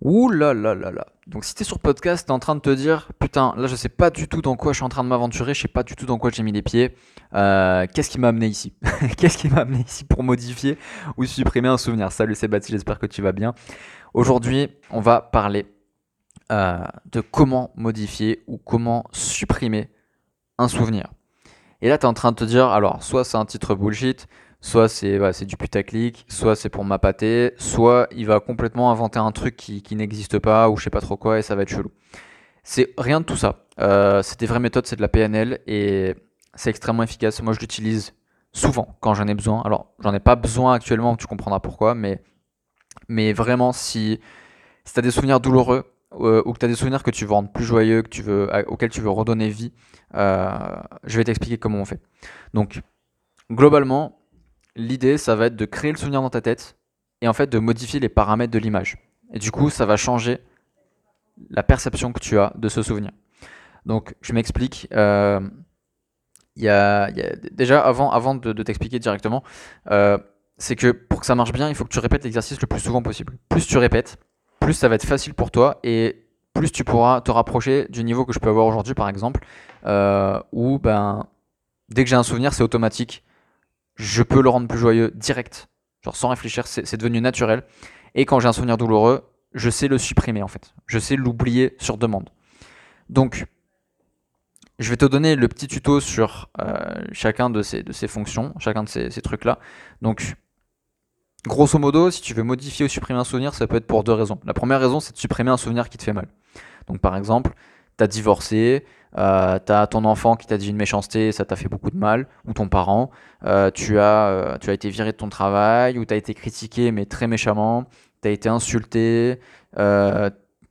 Ouh là là là là. Donc si t'es sur podcast, t'es en train de te dire, putain, là je sais pas du tout dans quoi je suis en train de m'aventurer, je sais pas du tout dans quoi j'ai mis les pieds. Euh, Qu'est-ce qui m'a amené ici? Qu'est-ce qui m'a amené ici pour modifier ou supprimer un souvenir? Salut c'est Baptiste, j'espère que tu vas bien. Aujourd'hui, on va parler euh, de comment modifier ou comment supprimer un souvenir. Et là, tu es en train de te dire, alors, soit c'est un titre bullshit, soit c'est c'est du putaclic, soit c'est pour m'appâter, soit il va complètement inventer un truc qui, qui n'existe pas ou je sais pas trop quoi et ça va être chelou. C'est rien de tout ça. Euh, c'est des vraies méthodes, c'est de la PNL et c'est extrêmement efficace. Moi, je l'utilise souvent quand j'en ai besoin. Alors, j'en ai pas besoin actuellement, tu comprendras pourquoi, mais, mais vraiment, si, si tu as des souvenirs douloureux, euh, ou que tu as des souvenirs que tu veux rendre plus joyeux, que tu veux, auxquels tu veux redonner vie, euh, je vais t'expliquer comment on fait. Donc, globalement, l'idée, ça va être de créer le souvenir dans ta tête et en fait de modifier les paramètres de l'image. Et du coup, ça va changer la perception que tu as de ce souvenir. Donc, je m'explique. Euh, y a, déjà, avant, avant de, t'expliquer directement, c'est que pour que ça marche bien, il faut que tu répètes l'exercice le plus souvent possible. Plus tu répètes, plus ça va être facile pour toi et plus tu pourras te rapprocher du niveau que je peux avoir aujourd'hui, par exemple, euh, où ben, dès que j'ai un souvenir, c'est automatique. Je peux le rendre plus joyeux direct, genre sans réfléchir, c'est devenu naturel. Et quand j'ai un souvenir douloureux, je sais le supprimer en fait. Je sais l'oublier sur demande. Donc, je vais te donner le petit tuto sur euh, chacun de ces, fonctions, chacun de ces, ces trucs-là. Donc, Grosso modo, si tu veux modifier ou supprimer un souvenir, ça peut être pour deux raisons. La première raison, c'est de supprimer un souvenir qui te fait mal. Donc par exemple, tu as divorcé, euh, tu as ton enfant qui t'a dit une méchanceté, ça t'a fait beaucoup de mal, ou ton parent, euh, tu, as, euh, tu as été viré de ton travail, ou tu as été critiqué mais très méchamment, tu as été insulté, euh,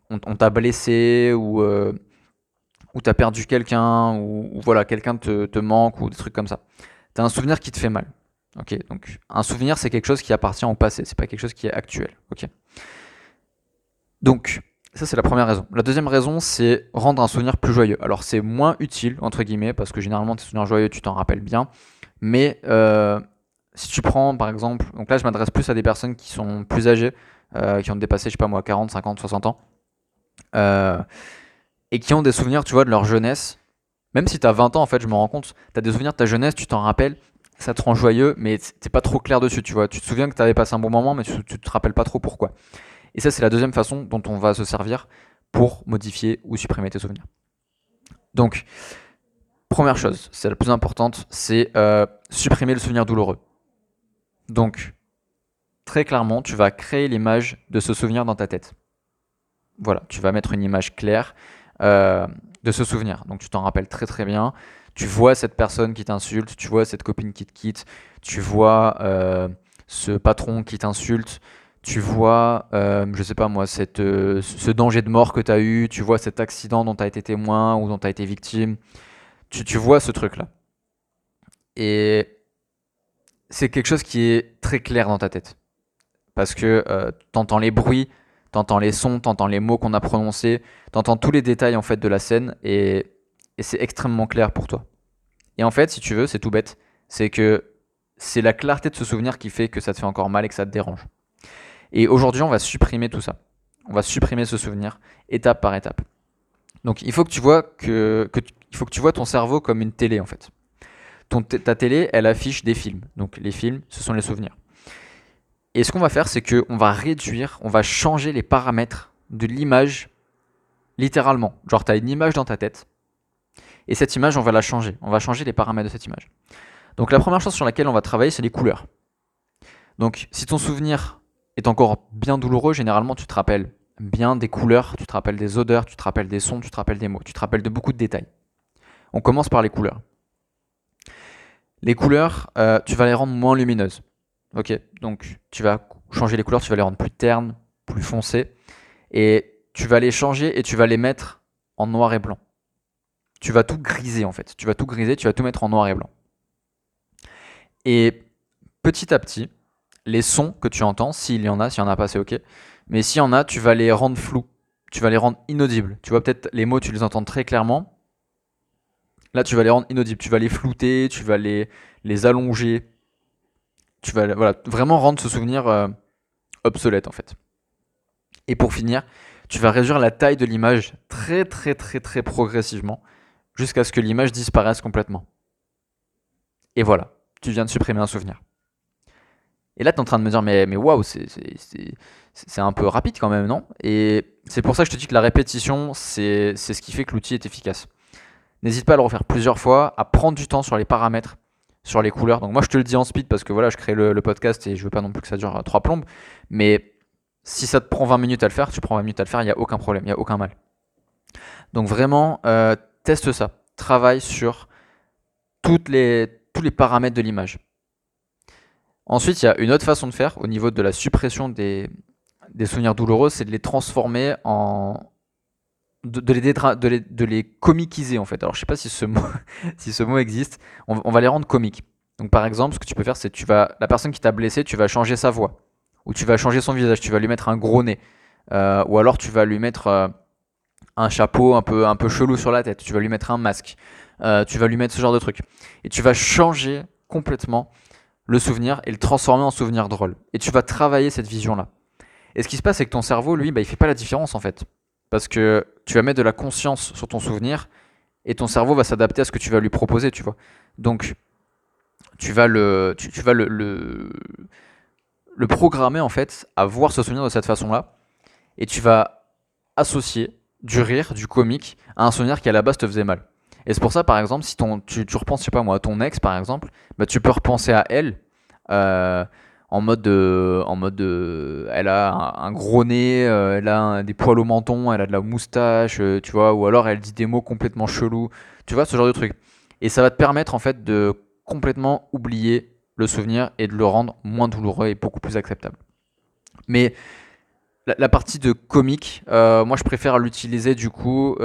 on, t'a blessé, ou, ou tu as perdu quelqu'un, ou, voilà, quelqu'un te, te manque, ou des trucs comme ça. Tu as un souvenir qui te fait mal. Ok, donc un souvenir, c'est quelque chose qui appartient au passé, c'est pas quelque chose qui est actuel. Ok? Donc, ça c'est la première raison. La deuxième raison, c'est rendre un souvenir plus joyeux. Alors c'est moins utile, entre guillemets, parce que généralement tes souvenirs joyeux, tu t'en rappelles bien. Mais euh, si tu prends par exemple, donc là je m'adresse plus à des personnes qui sont plus âgées, euh, qui ont dépassé, je sais pas moi, 40, 50, 60 ans, euh, et qui ont des souvenirs, tu vois, de leur jeunesse. Même si tu as 20 ans, en fait, je me rends compte, tu as des souvenirs de ta jeunesse, tu t'en rappelles, ça te rend joyeux, mais t'es pas trop clair dessus, tu vois. Tu te souviens que tu avais passé un bon moment, mais tu, tu te rappelles pas trop pourquoi. Et ça, c'est la deuxième façon dont on va se servir pour modifier ou supprimer tes souvenirs. Donc, première chose, c'est la plus importante, c'est euh, supprimer le souvenir douloureux. Donc, très clairement, tu vas créer l'image de ce souvenir dans ta tête. Voilà, tu vas mettre une image claire euh, de ce souvenir. Donc, tu t'en rappelles très très bien tu vois cette personne qui t'insulte, tu vois cette copine qui te quitte, tu vois euh, ce patron qui t'insulte, tu vois, euh, je sais pas moi, euh, ce danger de mort que tu as eu, tu vois cet accident dont tu as été témoin ou dont tu as été victime, tu, vois ce truc-là. Et c'est quelque chose qui est très clair dans ta tête. Parce que euh, tu entends les bruits, tu entends les sons, tu entends les mots qu'on a prononcés, tu entends tous les détails en fait de la scène et c'est extrêmement clair pour toi. Et en fait, si tu veux, c'est tout bête. C'est que c'est la clarté de ce souvenir qui fait que ça te fait encore mal et que ça te dérange. Et aujourd'hui, on va supprimer tout ça. On va supprimer ce souvenir étape par étape. Donc il faut que tu vois que, il faut que tu vois ton cerveau comme une télé en fait. Ton, ta télé, elle affiche des films. Donc les films, ce sont les souvenirs. Et ce qu'on va faire, c'est qu'on va réduire, on va changer les paramètres de l'image littéralement. Genre, tu as une image dans ta tête, et cette image, on va la changer. On va changer les paramètres de cette image. Donc la première chose sur laquelle on va travailler, c'est les couleurs. Donc si ton souvenir est encore bien douloureux, généralement tu te rappelles bien des couleurs, tu te rappelles des odeurs, tu te rappelles des sons, tu te rappelles des mots, tu te rappelles de beaucoup de détails. On commence par les couleurs. Les couleurs, euh, tu vas les rendre moins lumineuses. Ok, donc tu vas changer les couleurs, tu vas les rendre plus ternes, plus foncées, et tu vas les changer et tu vas les mettre en noir et blanc tu vas tout griser en fait. Tu vas tout griser, tu vas tout mettre en noir et blanc. Et petit à petit, les sons que tu entends, s'il y en a, s'il y en a pas, c'est ok. Mais s'il y en a, tu vas les rendre flous. Tu vas les rendre inaudibles. Tu vois, peut-être les mots, tu les entends très clairement. Là, tu vas les rendre inaudibles. Tu vas les flouter, tu vas les, les allonger. Tu vas voilà, vraiment rendre ce souvenir euh, obsolète en fait. Et pour finir, tu vas réduire la taille de l'image très très très très progressivement jusqu'à ce que l'image disparaisse complètement. Et voilà, tu viens de supprimer un souvenir. Et là, tu es en train de me dire, mais, mais waouh, c'est un peu rapide quand même, non? Et c'est pour ça que je te dis que la répétition, c'est ce qui fait que l'outil est efficace. N'hésite pas à le refaire plusieurs fois, à prendre du temps sur les paramètres, sur les couleurs. Donc moi, je te le dis en speed parce que voilà, je crée le, podcast et je veux pas non plus que ça dure trois plombes. Mais si ça te prend 20 minutes à le faire, tu prends 20 minutes à le faire, il n'y a aucun problème, il n'y a aucun mal. Donc vraiment, euh, teste ça. Travaille sur tous les paramètres de l'image. Ensuite, il y a une autre façon de faire au niveau de la suppression des, souvenirs douloureux, c'est de les transformer en. de, les, de, les, comiquiser en fait. Alors je sais pas si ce mot, si ce mot existe. On, va les rendre comiques. Donc par exemple, ce que tu peux faire, c'est tu vas. La personne qui t'a blessé, tu vas changer sa voix. Ou tu vas changer son visage, tu vas lui mettre un gros nez. Euh, ou alors tu vas lui mettre euh, un chapeau un peu, un peu chelou sur la tête. Tu vas lui mettre un masque. Euh, tu vas lui mettre ce genre de truc. Et tu vas changer complètement le souvenir et le transformer en souvenir drôle. Et tu vas travailler cette vision-là. Et ce qui se passe, c'est que ton cerveau, lui, bah, il fait pas la différence en fait. Parce que tu vas mettre de la conscience sur ton souvenir et ton cerveau va s'adapter à ce que tu vas lui proposer, tu vois. Donc, tu vas le, tu, vas le, le, le, programmer en fait à voir ce souvenir de cette façon-là. Et tu vas associer du rire, du comique à un souvenir qui à la base te faisait mal. Et c'est pour ça, par exemple, si ton, tu, repenses, je sais pas moi, à ton ex, par exemple, bah, tu peux repenser à elle euh, en mode, de, en mode de, elle a un, gros nez, euh, elle a des poils au menton, elle a de la moustache, euh, tu vois, ou alors elle dit des mots complètement chelous, tu vois, ce genre de truc. Et ça va te permettre en fait de complètement oublier le souvenir et de le rendre moins douloureux et beaucoup plus acceptable. Mais la, la partie de comique, moi je préfère l'utiliser du coup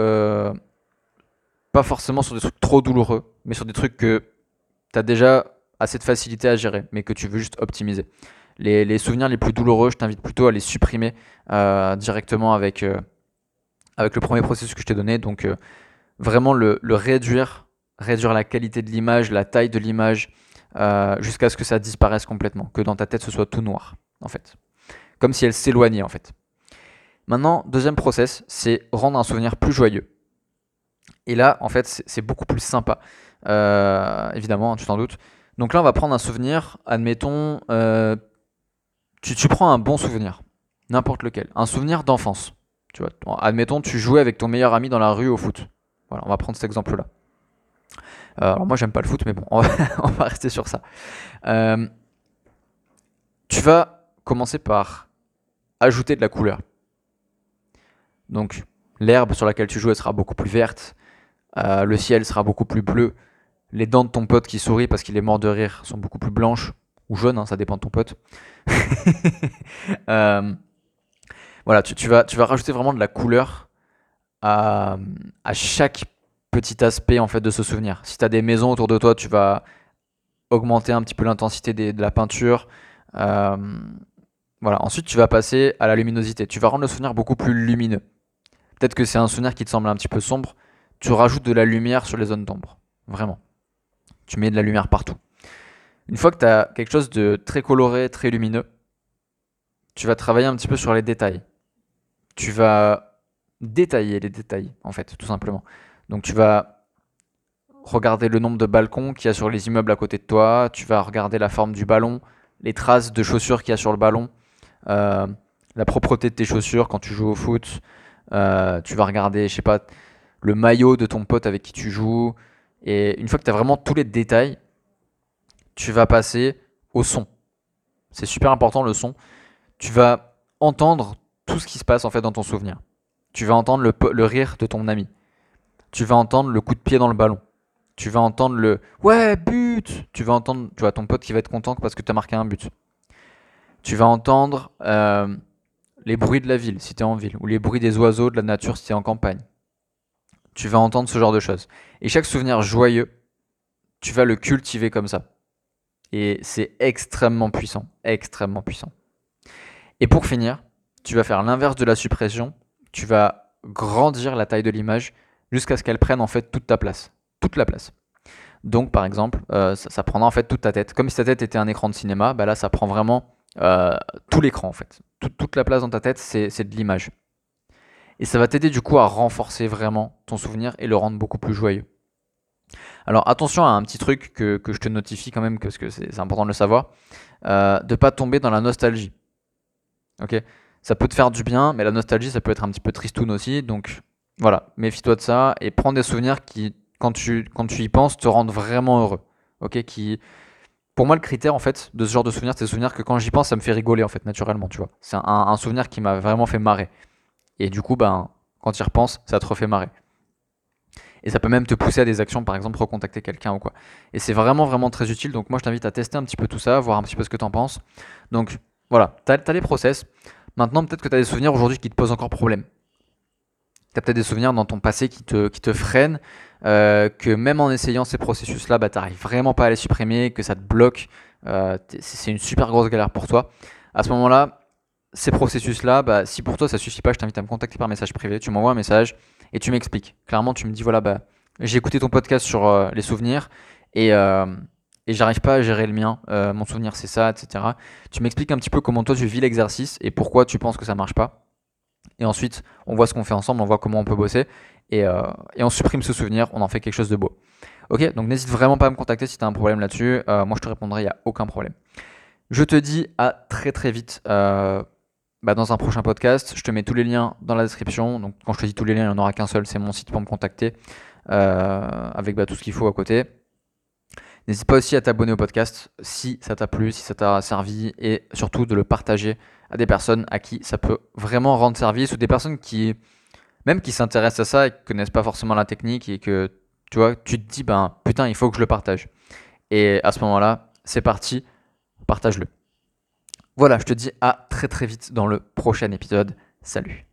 pas forcément sur des trucs trop douloureux, mais sur des trucs que tu as déjà assez de facilité à gérer, mais que tu veux juste optimiser. Les, souvenirs les plus douloureux, je t'invite plutôt à les supprimer euh, directement avec, euh, avec le premier processus que je t'ai donné. Donc euh, vraiment le, réduire, réduire la qualité de l'image, la taille de l'image, jusqu'à ce que ça disparaisse complètement, que dans ta tête ce soit tout noir, en fait. Comme si elle s'éloignait, en fait. Maintenant, deuxième process, c'est rendre un souvenir plus joyeux. Et là, en fait, c'est beaucoup plus sympa. Euh, évidemment, tu t'en doutes. Donc là, on va prendre un souvenir. Admettons, euh, tu, prends un bon souvenir, n'importe lequel, un souvenir d'enfance. Tu vois, admettons, tu jouais avec ton meilleur ami dans la rue au foot. Voilà, on va prendre cet exemple-là. Euh, alors moi, j'aime pas le foot, mais bon, on va, on va rester sur ça. tu vas commencer par ajouter de la couleur. Donc, l'herbe sur laquelle tu joues, sera beaucoup plus verte. Euh, le ciel sera beaucoup plus bleu. Les dents de ton pote qui sourit parce qu'il est mort de rire sont beaucoup plus blanches ou jaunes, hein, ça dépend de ton pote. Euh, voilà, tu, vas, tu vas rajouter vraiment de la couleur à, chaque petit aspect en fait de ce souvenir. Si tu as des maisons autour de toi, tu vas augmenter un petit peu l'intensité de la peinture. Euh, voilà. Ensuite, tu vas passer à la luminosité. Tu vas rendre le souvenir beaucoup plus lumineux. Peut-être que c'est un souvenir qui te semble un petit peu sombre tu rajoutes de la lumière sur les zones d'ombre. Vraiment. Tu mets de la lumière partout. Une fois que tu as quelque chose de très coloré, très lumineux, tu vas travailler un petit peu sur les détails. Tu vas détailler les détails, en fait, tout simplement. Donc tu vas regarder le nombre de balcons qu'il y a sur les immeubles à côté de toi, tu vas regarder la forme du ballon, les traces de chaussures qu'il y a sur le ballon, euh, la propreté de tes chaussures quand tu joues au foot, euh, tu vas regarder, je sais pas, le maillot de ton pote avec qui tu joues. Et une fois que tu as vraiment tous les détails, tu vas passer au son. C'est super important le son. Tu vas entendre tout ce qui se passe en fait dans ton souvenir. Tu vas entendre le, rire de ton ami. Tu vas entendre le coup de pied dans le ballon. Tu vas entendre le ouais but. Tu vas entendre tu vois ton pote qui va être content parce que tu as marqué un but. Tu vas entendre euh, les bruits de la ville si tu es en ville ou les bruits des oiseaux de la nature si tu es en campagne tu vas entendre ce genre de choses. Et chaque souvenir joyeux, tu vas le cultiver comme ça. Et c'est extrêmement puissant, extrêmement puissant. Et pour finir, tu vas faire l'inverse de la suppression, tu vas grandir la taille de l'image jusqu'à ce qu'elle prenne en fait toute ta place, toute la place. Donc par exemple, euh, ça, prendra en fait toute ta tête. Comme si ta tête était un écran de cinéma, bah là ça prend vraiment euh, tout l'écran en fait. toute la place dans ta tête, c'est de l'image. Et ça va t'aider du coup à renforcer vraiment ton souvenir et le rendre beaucoup plus joyeux. Alors attention à un petit truc que, je te notifie quand même, parce que c'est important de le savoir, euh, de pas tomber dans la nostalgie. Ok? Ça peut te faire du bien, mais la nostalgie, ça peut être un petit peu tristoun aussi. Donc voilà, méfie-toi de ça et prends des souvenirs qui, quand tu, quand tu y penses, te rendent vraiment heureux. Ok? Qui, Pour moi, le critère en fait de ce genre de souvenir, c'est des souvenirs que quand j'y pense, ça me fait rigoler en fait, naturellement, tu. C'est un, un souvenir qui m'a vraiment fait marrer. Et du coup, ben, quand tu y repenses, ça te refait marrer. Et ça peut même te pousser à des actions, par exemple recontacter quelqu'un ou quoi. Et c'est vraiment vraiment très utile. Donc moi je t'invite à tester un petit peu tout ça, voir un petit peu ce que tu en penses. Donc voilà, tu as, les process. Maintenant peut-être que tu as des souvenirs aujourd'hui qui te posent encore problème. Tu as peut-être des souvenirs dans ton passé qui te, qui te freinent, euh, que même en essayant ces processus-là, bah, tu n'arrives vraiment pas à les supprimer, que ça te bloque. Euh, c'est une super grosse galère pour toi. À ce moment-là, ces processus-là, bah, si pour toi ça suffit pas, je t'invite à me contacter par message privé. Tu m'envoies un message et tu m'expliques. Clairement, tu me dis voilà, bah, j'ai écouté ton podcast sur euh, les souvenirs et, euh, et j'arrive pas à gérer le mien. Mon souvenir, c'est ça, etc. Tu m'expliques un petit peu comment toi tu vis l'exercice et pourquoi tu penses que ça marche pas. Et ensuite, on voit ce qu'on fait ensemble, on voit comment on peut bosser et, et on supprime ce souvenir, on en fait quelque chose de beau. Ok, donc n'hésite vraiment pas à me contacter si tu as un problème là-dessus. moi, je te répondrai, il n'y a aucun problème. Je te dis à très très vite bah, dans un prochain podcast. Je te mets tous les liens dans la description. Donc quand je te dis tous les liens, il n'y en aura qu'un seul, c'est mon site pour me contacter euh, avec bah, tout ce qu'il faut à côté. N'hésite pas aussi à t'abonner au podcast si ça t'a plu, si ça t'a servi et surtout de le partager à des personnes à qui ça peut vraiment rendre service ou des personnes qui, même qui s'intéressent à ça et qui connaissent pas forcément la technique et que tu vois, tu te dis, ben putain, il faut que je le partage. Et à ce moment-là, c'est parti, partage-le. Voilà, je te dis à très très vite dans le prochain épisode. Salut